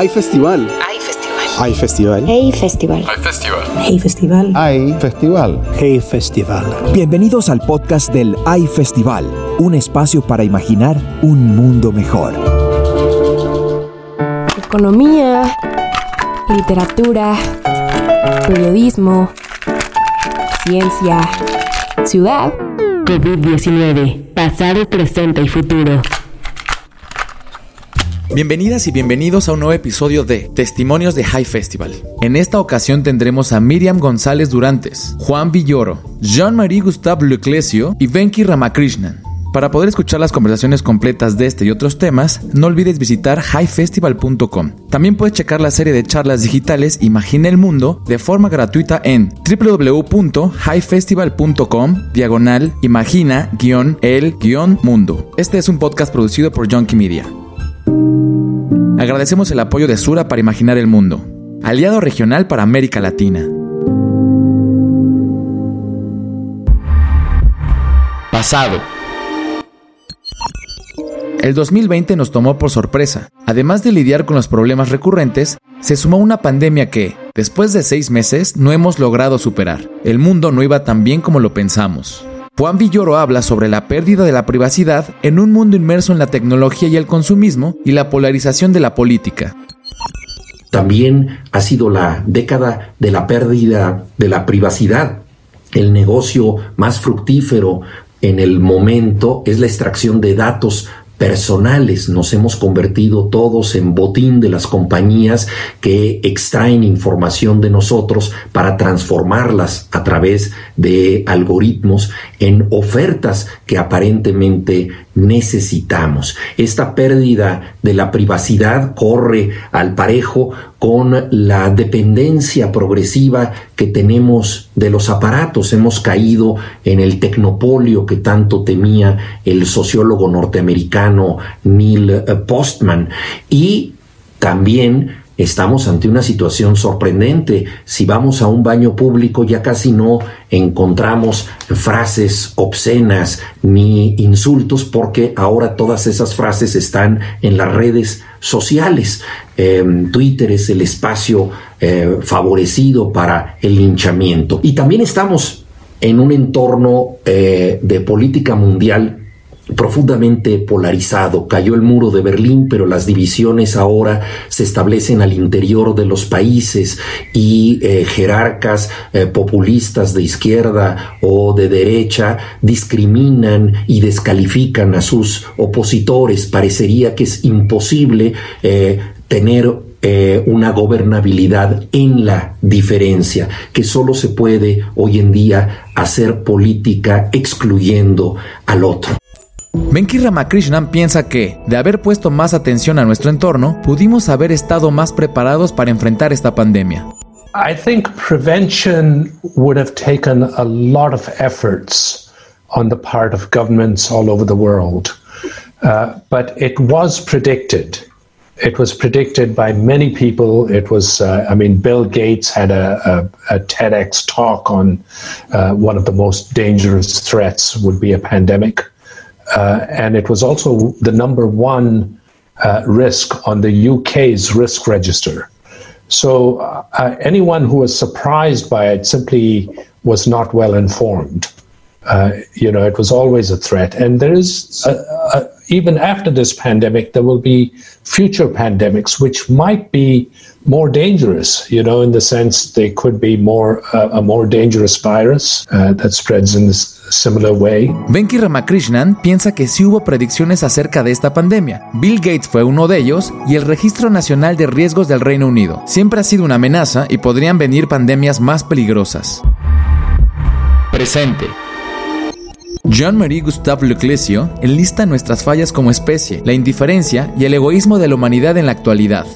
Hay festival. Hay festival. Hay festival. Hey Festival. Hay festival. Hey Festival. Hay festival. Hey Festival. Bienvenidos al podcast del AI Festival, un espacio para imaginar un mundo mejor. Economía, literatura, periodismo, ciencia, ciudad. COVID-19, pasado, presente y futuro. Bienvenidas y bienvenidos a un nuevo episodio de Testimonios de High Festival. En esta ocasión tendremos a Miriam González Durantes, Juan Villoro, Jean-Marie Gustave Leclesio y Venki Ramakrishnan. Para poder escuchar las conversaciones completas de este y otros temas, no olvides visitar highfestival.com. También puedes checar la serie de charlas digitales Imagina el Mundo de forma gratuita en www.highfestival.com diagonal imagina-el-mundo. Este es un podcast producido por Junkie Media. Agradecemos el apoyo de Sura para Imaginar el Mundo, aliado regional para América Latina. Pasado. El 2020 nos tomó por sorpresa. Además de lidiar con los problemas recurrentes, se sumó una pandemia que, después de seis meses, no hemos logrado superar. El mundo no iba tan bien como lo pensamos. Juan Villoro habla sobre la pérdida de la privacidad en un mundo inmerso en la tecnología y el consumismo y la polarización de la política. También ha sido la década de la pérdida de la privacidad. El negocio más fructífero en el momento es la extracción de datos personales. Nos hemos convertido todos en botín de las compañías que extraen información de nosotros para transformarlas a través de algoritmos en ofertas que aparentemente necesitamos. Esta pérdida de la privacidad corre al parejo con la dependencia progresiva que tenemos de los aparatos. Hemos caído en el tecnopolio que tanto temía el sociólogo norteamericano Neil Postman y también estamos ante una situación sorprendente. Si vamos a un baño público ya casi no encontramos frases obscenas ni insultos porque ahora todas esas frases están en las redes sociales. Twitter es el espacio eh, favorecido para el linchamiento. Y también estamos en un entorno eh, de política mundial profundamente polarizado. Cayó el muro de Berlín, pero las divisiones ahora se establecen al interior de los países y eh, jerarcas eh, populistas de izquierda o de derecha discriminan y descalifican a sus opositores. Parecería que es imposible eh, tener una gobernabilidad en la diferencia, que solo se puede hoy en día hacer política excluyendo al otro. Venki Ramakrishnan piensa que, de haber puesto más atención a nuestro entorno, pudimos haber estado más preparados para enfrentar esta pandemia. I think prevention would have taken a lot of efforts on the part of governments all over the world. Uh, but it was predicted. It was predicted by many people. It was, uh, I mean, Bill Gates had a, a, a TEDx talk on uh, one of the most dangerous threats would be a pandemic. Uh, and it was also the number one uh, risk on the UK's risk register. So uh, anyone who was surprised by it simply was not well informed. Uh, you know, it was always a threat. And there is, a, a, even after this pandemic, there will be future pandemics which might be more dangerous, you know, in the sense they could be more uh, a more dangerous virus uh, that spreads in this similar way. Venki Ramakrishnan piensa que sí hubo predicciones acerca de esta pandemia. Bill Gates fue uno de ellos y el Registro Nacional de Riesgos del Reino Unido. Siempre ha sido una amenaza y podrían venir pandemias más peligrosas. Presente. Jean-Marie Gustave Leclesio enlista nuestras fallas como especie, la indiferencia y el egoísmo de la humanidad en la actualidad.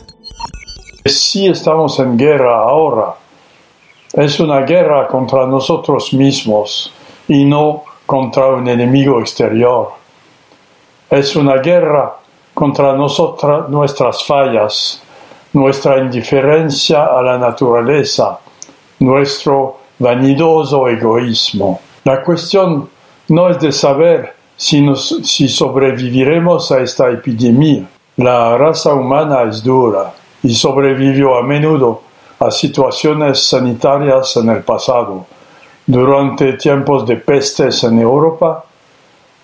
Si estamos en guerra ahora, es una guerra contra nosotros mismos y no contra un enemigo exterior. Es una guerra contra nosotras, nuestras fallas, nuestra indiferencia a la naturaleza, nuestro vanidoso egoísmo. La cuestión no es de saber si, si sobreviviremos a esta epidemia. La raza humana es dura y sobrevivió a menudo a situaciones sanitarias en el pasado. Durante tiempos de pestes en Europa,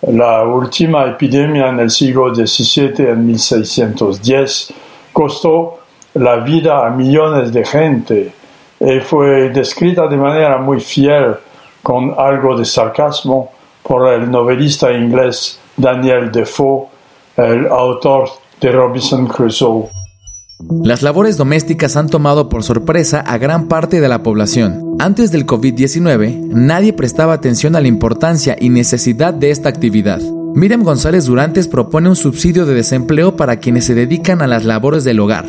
la última epidemia en el siglo XVII, en 1610, costó la vida a millones de gente y fue descrita de manera muy fiel, con algo de sarcasmo, por el novelista inglés Daniel Defoe, el autor de Robinson Crusoe. Las labores domésticas han tomado por sorpresa a gran parte de la población. Antes del COVID-19, nadie prestaba atención a la importancia y necesidad de esta actividad. Miriam González Durantes propone un subsidio de desempleo para quienes se dedican a las labores del hogar.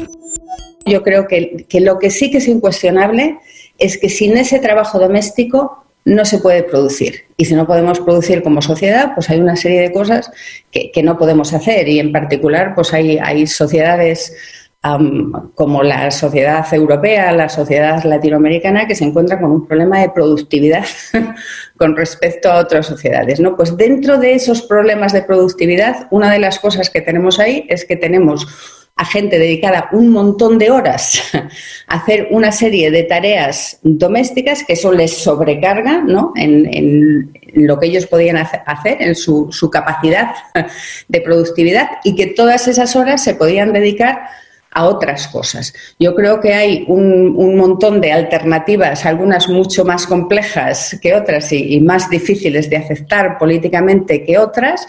Yo creo que, lo que sí que es incuestionable es que sin ese trabajo doméstico no se puede producir. Y si no podemos producir como sociedad, pues hay una serie de cosas que, no podemos hacer. Y en particular, pues hay, hay sociedades como la sociedad europea, la sociedad latinoamericana, que se encuentran con un problema de productividad con respecto a otras sociedades. ¿no? Pues dentro de esos problemas de productividad, una de las cosas que tenemos ahí es que tenemos a gente dedicada un montón de horas a hacer una serie de tareas domésticas que eso les sobrecarga ¿no? en, lo que ellos podían hacer, en su, su capacidad de productividad y que todas esas horas se podían dedicar a otras cosas. Yo creo que hay un, montón de alternativas, algunas mucho más complejas que otras y, más difíciles de aceptar políticamente que otras,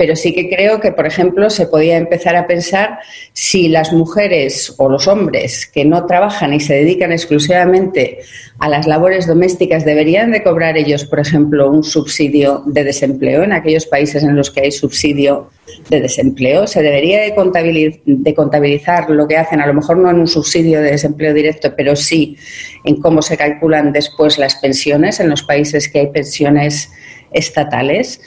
pero sí que creo que, por ejemplo, se podía empezar a pensar si las mujeres o los hombres que no trabajan y se dedican exclusivamente a las labores domésticas deberían de cobrar ellos, por ejemplo, un subsidio de desempleo en aquellos países en los que hay subsidio de desempleo. Se debería de, contabilizar lo que hacen, a lo mejor no en un subsidio de desempleo directo, pero sí en cómo se calculan después las pensiones en los países que hay pensiones estatales.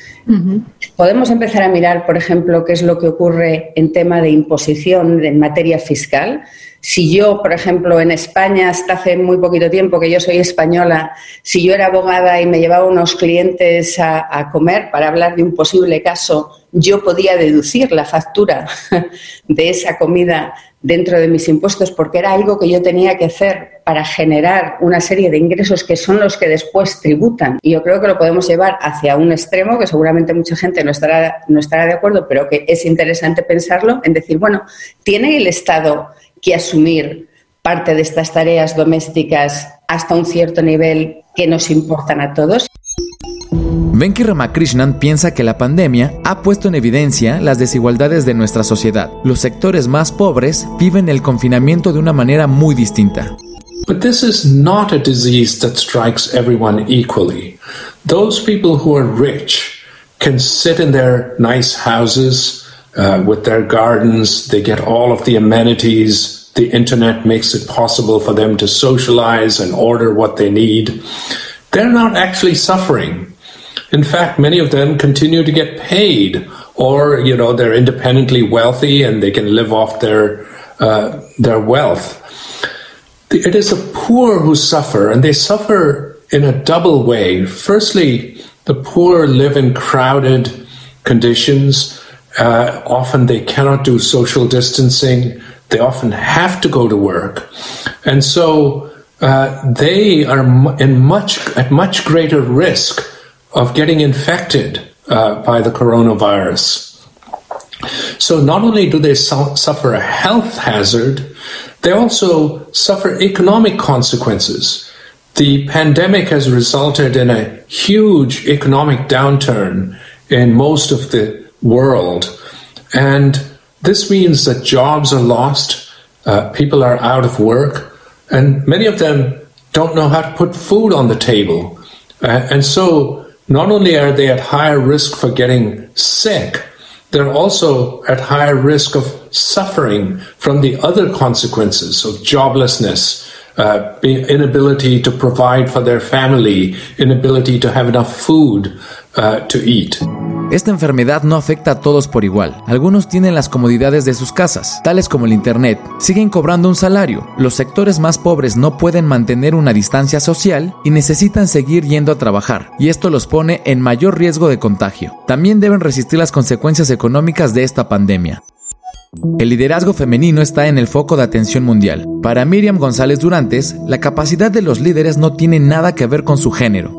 Podemos empezar a mirar, por ejemplo, qué es lo que ocurre en tema de imposición en materia fiscal. Si yo, por ejemplo, en España, hasta hace muy poquito tiempo que yo soy española, si yo era abogada y me llevaba unos clientes a, comer para hablar de un posible caso, yo podía deducir la factura de esa comida dentro de mis impuestos porque era algo que yo tenía que hacer para generar una serie de ingresos que son los que después tributan. Y yo creo que lo podemos llevar hacia un extremo que seguramente mucha gente no estará, no estará de acuerdo, pero que es interesante pensarlo en decir, bueno, ¿tiene el Estado que asumir parte de estas tareas domésticas hasta un cierto nivel que nos importan a todos. Venki Ramakrishnan piensa que la pandemia ha puesto en evidencia las desigualdades de nuestra sociedad. Los sectores más pobres viven el confinamiento de una manera muy distinta. But this is not a disease that strikes everyone equally. Those people who are rich can sit in their nice houses, uh, with their gardens. They get all of the amenities. The internet makes it possible for them to socialize and order what they need. They're not actually suffering. In fact, many of them continue to get paid, or you know they're independently wealthy and they can live off their uh, their wealth. It is the poor who suffer, and they suffer in a double way. Firstly, the poor live in crowded conditions uh, often they cannot do social distancing. They often have to go to work, and so uh, they are in much at much greater risk of getting infected uh, by the coronavirus. So not only do they su- suffer a health hazard, they also suffer economic consequences. The pandemic has resulted in a huge economic downturn in most of the world. And this means that jobs are lost, uh, people are out of work, and many of them don't know how to put food on the table. Uh, and so, not only are they at higher risk for getting sick, they're also at higher risk of suffering from the other consequences of joblessness, uh, inability to provide for their family, inability to have enough food uh, to eat. Esta enfermedad no afecta a todos por igual. Algunos tienen las comodidades de sus casas, tales como el Internet, siguen cobrando un salario. Los sectores más pobres no pueden mantener una distancia social y necesitan seguir yendo a trabajar, y esto los pone en mayor riesgo de contagio. También deben resistir las consecuencias económicas de esta pandemia. El liderazgo femenino está en el foco de atención mundial. Para Miriam González Durantes, la capacidad de los líderes no tiene nada que ver con su género.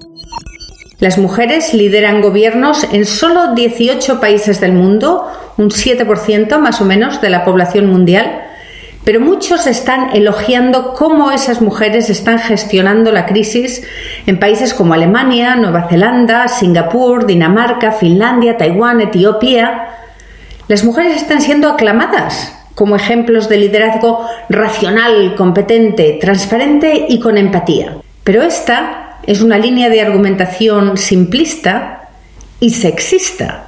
Las mujeres lideran gobiernos en solo 18 países del mundo, un 7% más o menos de la población mundial, pero muchos están elogiando cómo esas mujeres están gestionando la crisis en países como Alemania, Nueva Zelanda, Singapur, Dinamarca, Finlandia, Taiwán, Etiopía. Las mujeres están siendo aclamadas como ejemplos de liderazgo racional, competente, transparente y con empatía. Pero esta es una línea de argumentación simplista y sexista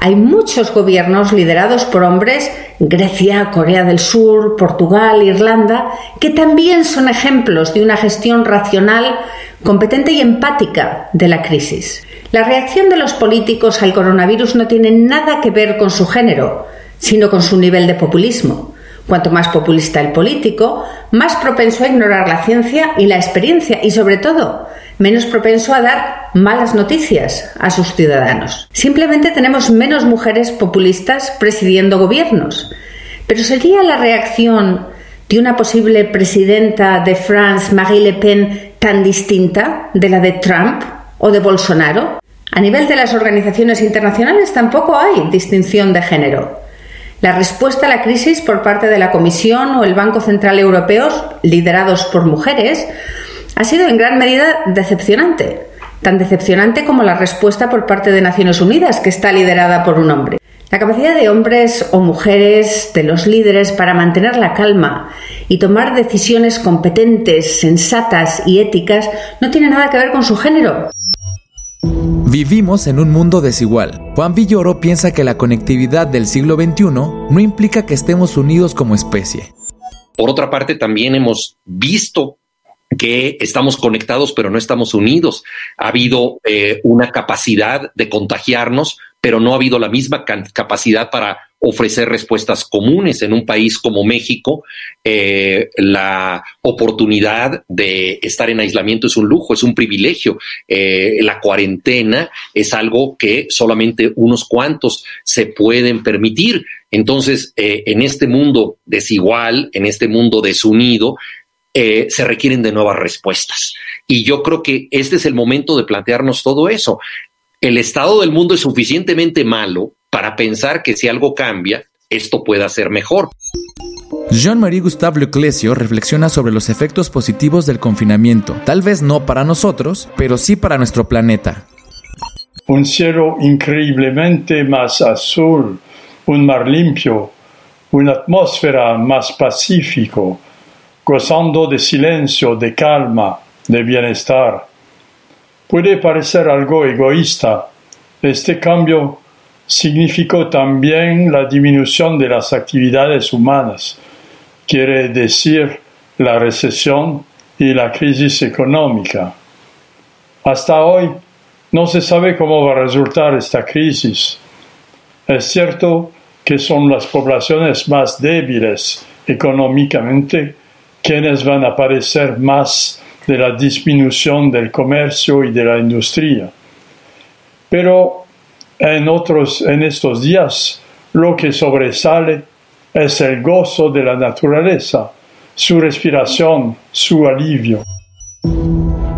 hay muchos gobiernos liderados por hombres, Grecia, Corea del Sur, Portugal, Irlanda, que también son ejemplos de una gestión racional, competente y empática de la crisis. La reacción de los políticos al coronavirus no tiene nada que ver con su género, sino con su nivel de populismo. Cuanto más populista el político, más propenso a ignorar la ciencia y la experiencia y, sobre todo, menos propenso a dar malas noticias a sus ciudadanos. Simplemente tenemos menos mujeres populistas presidiendo gobiernos. Pero ¿sería la reacción de una posible presidenta de France, Marie Le Pen, tan distinta de la de Trump o de Bolsonaro? A nivel de las organizaciones internacionales tampoco hay distinción de género. La respuesta a la crisis por parte de la Comisión o el Banco Central Europeos, liderados por mujeres, ha sido en gran medida decepcionante, tan decepcionante como la respuesta por parte de Naciones Unidas, que está liderada por un hombre. La capacidad de hombres o mujeres, de los líderes, para mantener la calma y tomar decisiones competentes, sensatas y éticas no tiene nada que ver con su género. Vivimos en un mundo desigual. Juan Villoro piensa que la conectividad del siglo XXI no implica que estemos unidos como especie. Por otra parte, también hemos visto que estamos conectados pero no estamos unidos. Ha habido eh, una capacidad de contagiarnos, pero no ha habido la misma capacidad para ofrecer respuestas comunes en un país como México. Eh, la oportunidad de estar en aislamiento es un lujo, es un privilegio. Eh, la cuarentena es algo que solamente unos cuantos se pueden permitir. Entonces, en este mundo desigual, en este mundo desunido, eh, se requieren de nuevas respuestas. Y yo creo que este es el momento de plantearnos todo eso. El estado del mundo es suficientemente malo para pensar que si algo cambia, esto pueda ser mejor. Jean-Marie Gustave Leclesio reflexiona sobre los efectos positivos del confinamiento, tal vez no para nosotros, pero sí para nuestro planeta. Un cielo increíblemente más azul, un mar limpio, una atmósfera más pacífico, gozando de silencio, de calma, de bienestar. Puede parecer algo egoísta. Este cambio significó también la disminución de las actividades humanas, quiere decir la recesión y la crisis económica. Hasta hoy no se sabe cómo va a resultar esta crisis. Es cierto que son las poblaciones más débiles económicamente quienes van a padecer más de la disminución del comercio y de la industria. Pero en, otros, en estos días lo que sobresale es el gozo de la naturaleza, su respiración, su alivio.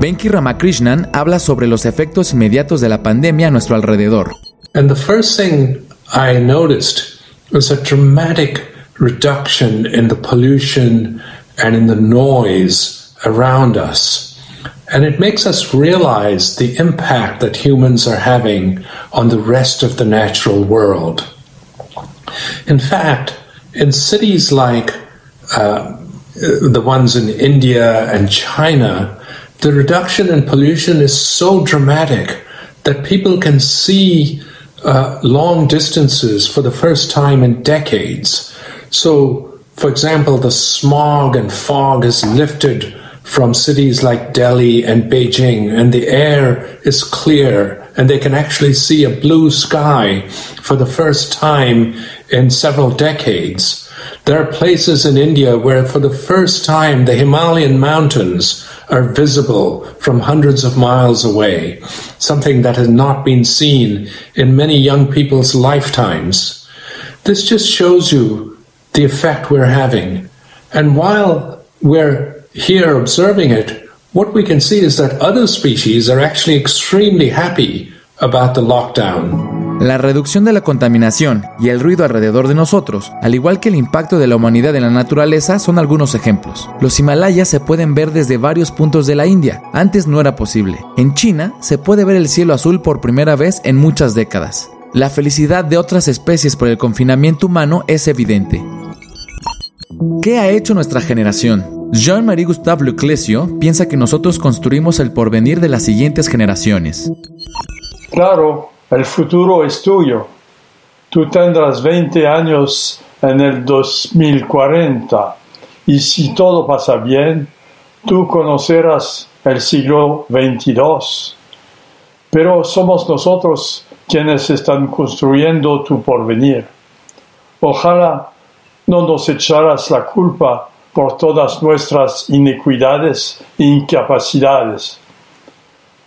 Venki Ramakrishnan habla sobre los efectos inmediatos de la pandemia a nuestro alrededor. And the first thing I noticed was a dramatic reduction in the pollution and in the noise around us. And it makes us realize the impact that humans are having on the rest of the natural world. In fact, in cities like uh, the ones in India and China, the reduction in pollution is so dramatic that people can see uh, long distances for the first time in decades. So for example, the smog and fog is lifted from cities like Delhi and Beijing, and the air is clear, and they can actually see a blue sky for the first time in several decades. There are places in India where, for the first time, the Himalayan mountains are visible from hundreds of miles away, something that has not been seen in many young people's lifetimes. This just shows you the effect we're having. And while we're here observing it, what we can see is that other species are actually extremely happy about the lockdown. La reducción de la contaminación y el ruido alrededor de nosotros, al igual que el impacto de la humanidad en la naturaleza, son algunos ejemplos. Los Himalayas se pueden ver desde varios puntos de la India. Antes no era posible. En China se puede ver el cielo azul por primera vez en muchas décadas. La felicidad de otras especies por el confinamiento humano es evidente. ¿Qué ha hecho nuestra generación? Jean-Marie Gustave Leclésio piensa que nosotros construimos el porvenir de las siguientes generaciones. Claro, el futuro es tuyo. Tú tendrás 20 años en el 2040 y si todo pasa bien, tú conocerás el siglo 22. Pero somos nosotros quienes están construyendo tu porvenir. Ojalá no nos echaras la culpa por todas nuestras iniquidades e incapacidades.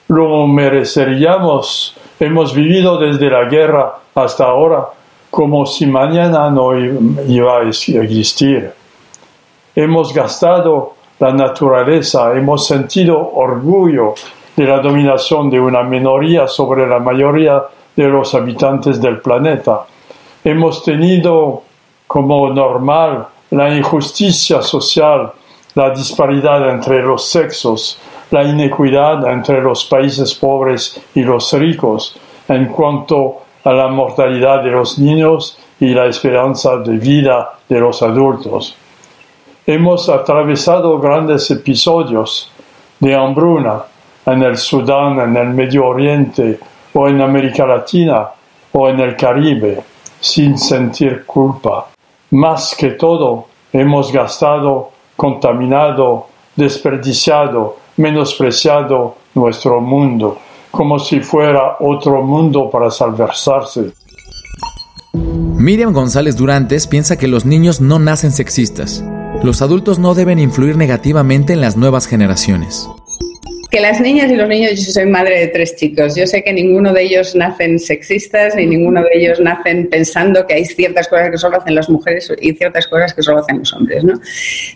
Lo mereceríamos Hemos vivido desde la guerra hasta ahora como si mañana no iba a existir. Hemos gastado la naturaleza, hemos sentido orgullo de la dominación de una minoría sobre la mayoría de los habitantes del planeta. Hemos tenido como normal la injusticia social, la disparidad entre los sexos, la inequidad entre los países pobres y los ricos en cuanto a la mortalidad de los niños y la esperanza de vida de los adultos. Hemos atravesado grandes episodios de hambruna en el Sudán, en el Medio Oriente o en América Latina o en el Caribe sin sentir culpa. Más que todo, hemos gastado, contaminado, desperdiciado menospreciado nuestro mundo, como si fuera otro mundo para salvarse. Miriam González Durantes piensa que los niños no nacen sexistas. Los adultos no deben influir negativamente en las nuevas generaciones. Que las niñas y los niños, yo soy madre de tres chicos, yo sé que ninguno de ellos nacen sexistas ni ninguno de ellos nacen pensando que hay ciertas cosas que solo hacen las mujeres y ciertas cosas que solo hacen los hombres, ¿no?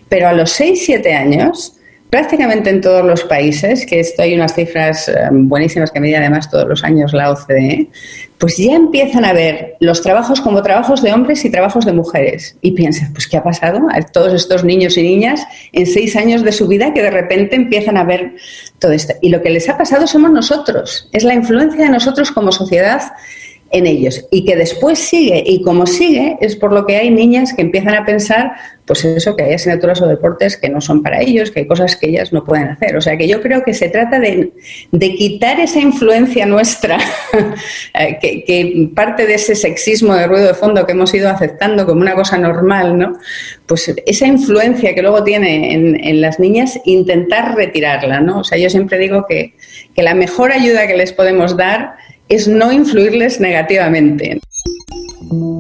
Pero a los 6, 7 años prácticamente en todos los países, que esto hay unas cifras eh, buenísimas que mide además todos los años la OCDE, pues ya empiezan a ver los trabajos como trabajos de hombres y trabajos de mujeres. Y piensas, pues ¿qué ha pasado a todos estos niños y niñas en seis años de su vida que de repente empiezan a ver todo esto? Y lo que les ha pasado somos nosotros, es la influencia de nosotros como sociedad en ellos y que después sigue y como sigue es por lo que hay niñas que empiezan a pensar pues eso que hay asignaturas o deportes que no son para ellos que hay cosas que ellas no pueden hacer o sea que yo creo que se trata de, quitar esa influencia nuestra eh, que, parte de ese sexismo de ruido de fondo que hemos ido aceptando como una cosa normal no pues esa influencia que luego tiene en, en las niñas intentar retirarla no o sea yo siempre digo que, que la mejor ayuda que les podemos dar es no influirles negativamente.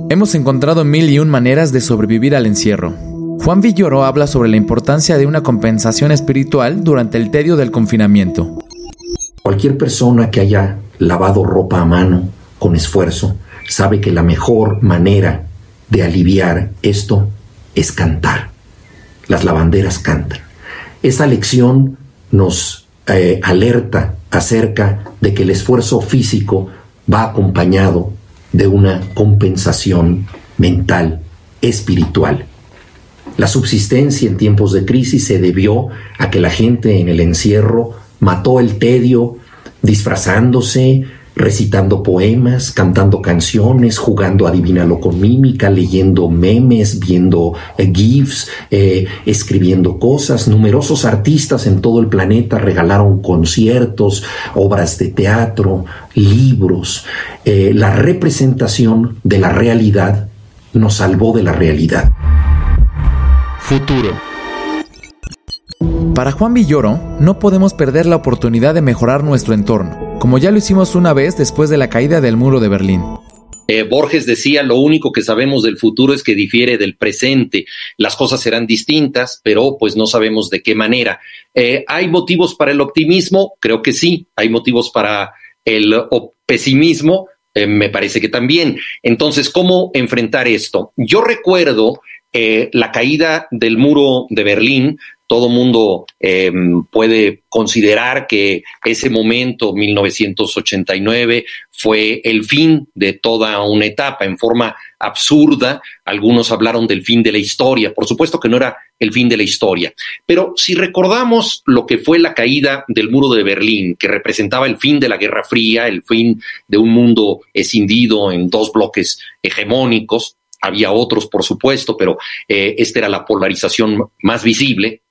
Hemos encontrado mil y un maneras de sobrevivir al encierro. Juan Villoro habla sobre la importancia de una compensación espiritual durante el tedio del confinamiento. Cualquier persona que haya lavado ropa a mano con esfuerzo sabe que la mejor manera de aliviar esto es cantar. Las lavanderas cantan. Esa lección nos eh, alerta acerca de que el esfuerzo físico va acompañado de una compensación mental, espiritual. La subsistencia en tiempos de crisis se debió a que la gente en el encierro mató el tedio disfrazándose, recitando poemas, cantando canciones, jugando adivínalo con mímica, leyendo memes, viendo eh, GIFs, eh, escribiendo cosas. Numerosos artistas en todo el planeta regalaron conciertos, obras de teatro, libros. Eh, la representación de la realidad nos salvó de la realidad. Futuro. Para Juan Villoro, no podemos perder la oportunidad de mejorar nuestro entorno como ya lo hicimos una vez después de la caída del muro de Berlín. Eh, Borges decía, lo único que sabemos del futuro es que difiere del presente. Las cosas serán distintas, pero pues no sabemos de qué manera. Eh, ¿Hay motivos para el optimismo? Creo que sí. ¿Hay motivos para el pesimismo? Eh, me parece que también. Entonces, ¿cómo enfrentar esto? Yo recuerdo eh, la caída del muro de Berlín todo mundo eh, puede considerar que ese momento, 1989, fue el fin de toda una etapa en forma absurda. Algunos hablaron del fin de la historia. Por supuesto que no era el fin de la historia. Pero si recordamos lo que fue la caída del muro de Berlín, que representaba el fin de la Guerra Fría, el fin de un mundo escindido en dos bloques hegemónicos, había otros, por supuesto, pero eh, esta era la polarización más visible.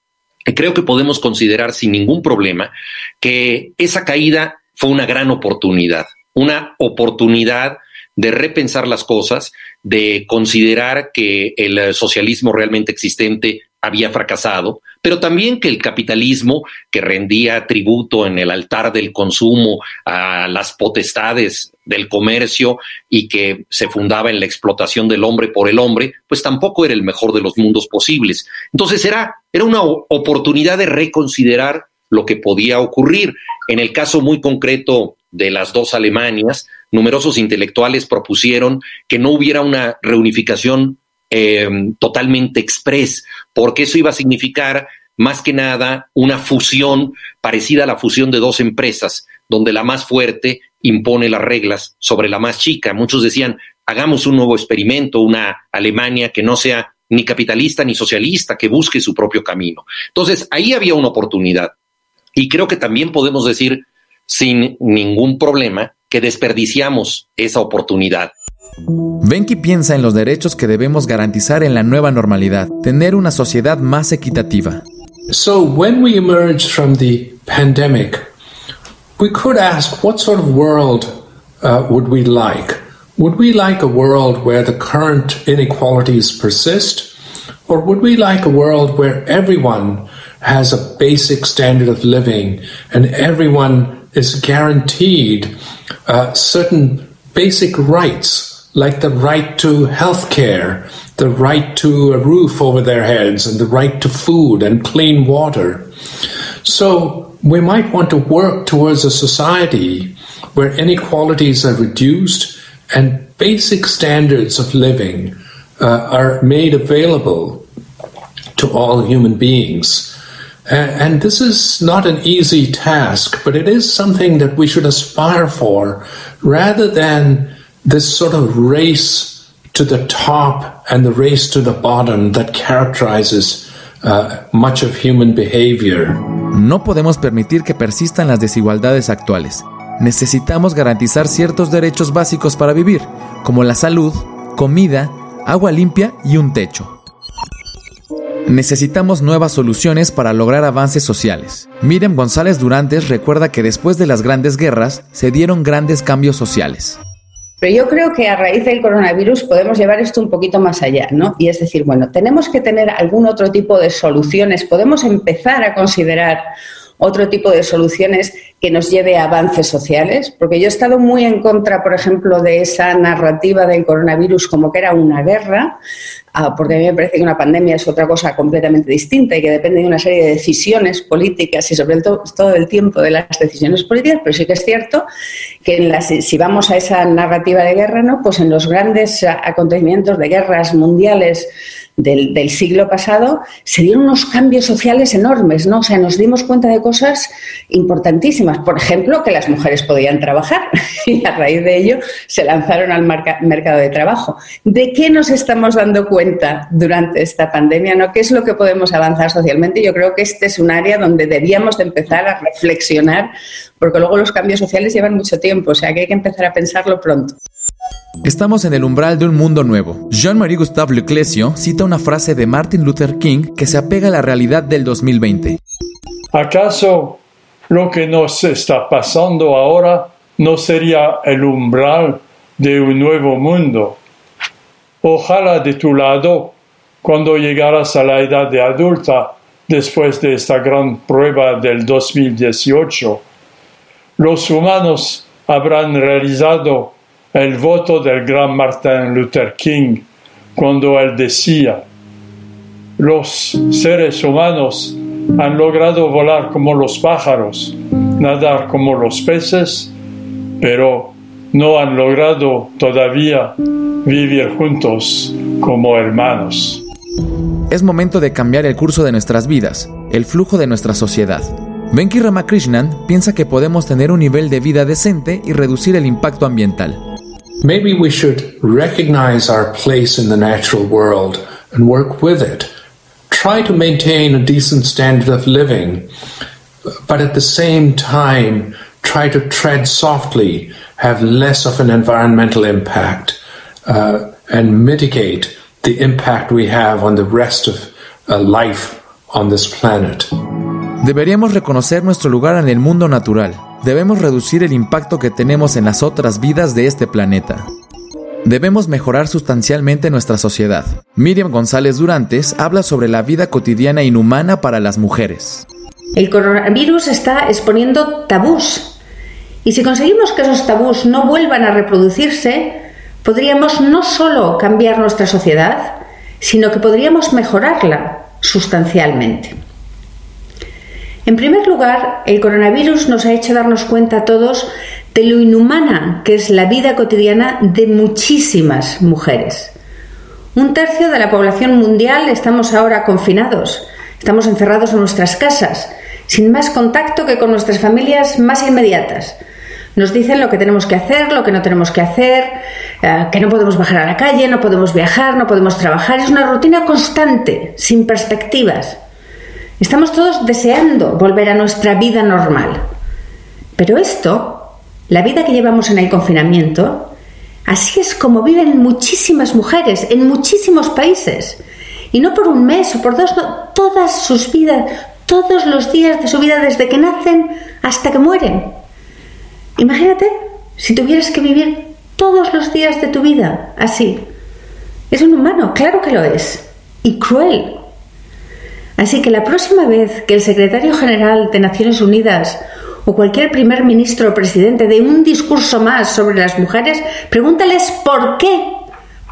Creo que podemos considerar sin ningún problema que esa caída fue una gran oportunidad, una oportunidad de repensar las cosas, de considerar que el socialismo realmente existente había fracasado, pero también que el capitalismo, que rendía tributo en el altar del consumo a las potestades del comercio y que se fundaba en la explotación del hombre por el hombre, pues tampoco era el mejor de los mundos posibles. Entonces era, era una oportunidad de reconsiderar lo que podía ocurrir. En el caso muy concreto de las dos Alemanias, numerosos intelectuales propusieron que no hubiera una reunificación eh, totalmente express, porque eso iba a significar más que nada una fusión parecida a la fusión de dos empresas, donde la más fuerte impone las reglas sobre la más chica. Muchos decían, hagamos un nuevo experimento, una Alemania que no sea ni capitalista ni socialista, que busque su propio camino. Entonces, ahí había una oportunidad. Y creo que también podemos decir, sin ningún problema, que desperdiciamos esa oportunidad. Venki piensa en los derechos que debemos garantizar en la nueva normalidad, tener una sociedad más equitativa. So, when we emerge from the pandemic, we could ask what sort of world uh, would we like? Would we like a world where the current inequalities persist? Or would we like a world where everyone has a basic standard of living and everyone is guaranteed uh, certain basic rights like the right to health care, the right to a roof over their heads, and the right to food and clean water. So we might want to work towards a society where inequalities are reduced and basic standards of living uh, are made available to all human beings. And this is not an easy task, but it is something that we should aspire for rather than this sort of race to the top and the race to the bottom that characterizes uh, much of human behavior. No podemos permitir que persistan las desigualdades actuales. Necesitamos garantizar ciertos derechos básicos para vivir, como la salud, comida, agua limpia y un techo. Necesitamos nuevas soluciones para lograr avances sociales. Miriam González Durantes recuerda que después de las grandes guerras se dieron grandes cambios sociales. Pero yo creo que a raíz del coronavirus podemos llevar esto un poquito más allá, ¿no? Y es decir, bueno, tenemos que tener algún otro tipo de soluciones, podemos empezar a considerar otro tipo de soluciones que nos lleve a avances sociales, porque yo he estado muy en contra, por ejemplo, de esa narrativa del coronavirus como que era una guerra, ah, porque a mí me parece que una pandemia es otra cosa completamente distinta y que depende de una serie de decisiones políticas y sobre todo todo el tiempo de las decisiones políticas, pero sí que es cierto que en si vamos a esa narrativa de guerra, ¿no? pues en los grandes acontecimientos de guerras mundiales del, siglo pasado, se dieron unos cambios sociales enormes, ¿no? O sea, nos dimos cuenta de cosas importantísimas. Por ejemplo, que las mujeres podían trabajar y a raíz de ello se lanzaron al mercado de trabajo. ¿De qué nos estamos dando cuenta durante esta pandemia? ¿no? ¿Qué es lo que podemos avanzar socialmente? Yo creo que este es un área donde debíamos de empezar a reflexionar, porque luego los cambios sociales llevan mucho tiempo, o sea que hay que empezar a pensarlo pronto. Estamos en el umbral de un mundo nuevo. Jean-Marie Gustave Leclésio cita una frase de Martin Luther King que se apega a la realidad del 2020. ¿Acaso lo que nos está pasando ahora no sería el umbral de un nuevo mundo? Ojalá de tu lado, cuando llegaras a la edad de adulta, después de esta gran prueba del 2018, los humanos habrán realizado el voto del gran Martin Luther King cuando él decía, los seres humanos han logrado volar como los pájaros, nadar como los peces, pero no han logrado todavía vivir juntos como hermanos. Es momento de cambiar el curso de nuestras vidas, el flujo de nuestra sociedad. Venki Ramakrishnan piensa que podemos tener un nivel de vida decente y reducir el impacto ambiental. Maybe we should recognize our place in the natural world and work with it. Try to maintain a decent standard of living, but at the same time, try to tread softly, have less of an environmental impact, uh, and mitigate the impact we have on the rest of uh, life on this planet. Deberíamos reconocer nuestro lugar en el mundo natural. Debemos reducir el impacto que tenemos en las otras vidas de este planeta. Debemos mejorar sustancialmente nuestra sociedad. Miriam González Durantes habla sobre la vida cotidiana inhumana para las mujeres. El coronavirus está exponiendo tabús. Y si conseguimos que esos tabús no vuelvan a reproducirse, podríamos no solo cambiar nuestra sociedad, sino que podríamos mejorarla sustancialmente. En primer lugar, el coronavirus nos ha hecho darnos cuenta a todos de lo inhumana que es la vida cotidiana de muchísimas mujeres. Un tercio de la población mundial estamos ahora confinados, estamos encerrados en nuestras casas, sin más contacto que con nuestras familias más inmediatas. Nos dicen lo que tenemos que hacer, lo que no tenemos que hacer, eh, que no podemos bajar a la calle, no podemos viajar, no podemos trabajar. Es una rutina constante, sin perspectivas. Estamos todos deseando volver a nuestra vida normal. Pero esto, la vida que llevamos en el confinamiento, así es como viven muchísimas mujeres en muchísimos países. Y no por un mes o por dos, no, todas sus vidas, todos los días de su vida desde que nacen hasta que mueren. Imagínate si tuvieras que vivir todos los días de tu vida así. Es un humano, claro que lo es, y cruel. Así que la próxima vez que el secretario general de Naciones Unidas o cualquier primer ministro o presidente dé un discurso más sobre las mujeres, pregúntales por qué,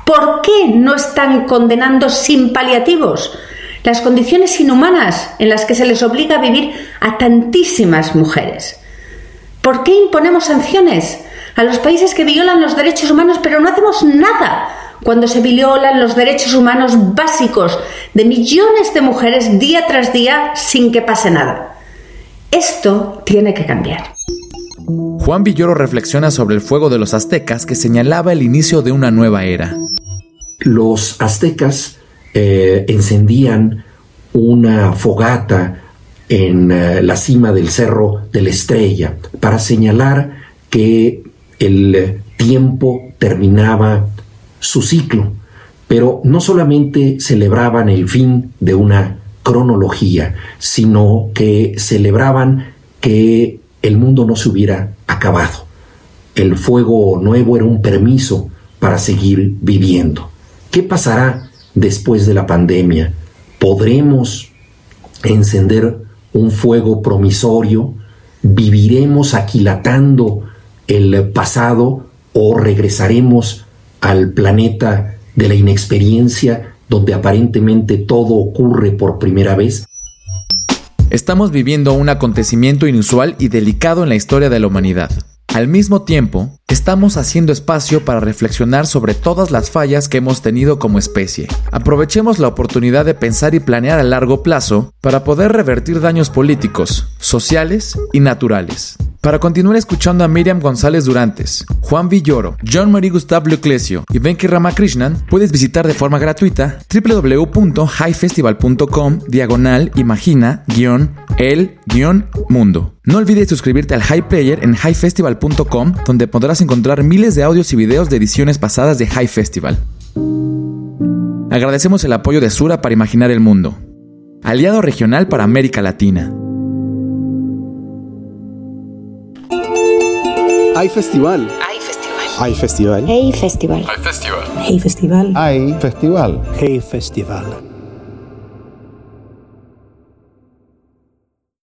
por qué no están condenando sin paliativos las condiciones inhumanas en las que se les obliga a vivir a tantísimas mujeres. ¿Por qué imponemos sanciones a los países que violan los derechos humanos pero no hacemos nada cuando se violan los derechos humanos básicos de millones de mujeres día tras día sin que pase nada? Esto tiene que cambiar. Juan Villoro reflexiona sobre el fuego de los aztecas que señalaba el inicio de una nueva era. Los aztecas eh, encendían una fogata en uh, la cima del cerro de la estrella para señalar que el tiempo terminaba su ciclo, pero no solamente celebraban el fin de una cronología, sino que celebraban que el mundo no se hubiera acabado. El fuego nuevo era un permiso para seguir viviendo. ¿Qué pasará después de la pandemia? ¿Podremos encender un fuego promisorio, viviremos aquilatando el pasado o regresaremos al planeta de la inexperiencia donde aparentemente todo ocurre por primera vez? Estamos viviendo un acontecimiento inusual y delicado en la historia de la humanidad. Al mismo tiempo, estamos haciendo espacio para reflexionar sobre todas las fallas que hemos tenido como especie. Aprovechemos la oportunidad de pensar y planear a largo plazo para poder revertir daños políticos, sociales y naturales. Para continuar escuchando a Miriam González Durantes, Juan Villoro, John Marie Gustave Leclesio y Venki Ramakrishnan, puedes visitar de forma gratuita www.highfestival.com diagonal imagina el mundo. No olvides suscribirte al High Player en highfestival.com donde podrás encontrar miles de audios y videos de ediciones pasadas de High Festival. Agradecemos el apoyo de Sura para imaginar el mundo, aliado regional para América Latina. Hay festival. Hay festival. Hay festival. Hey festival. Hay festival. Hey festival. Hay festival. Hey festival.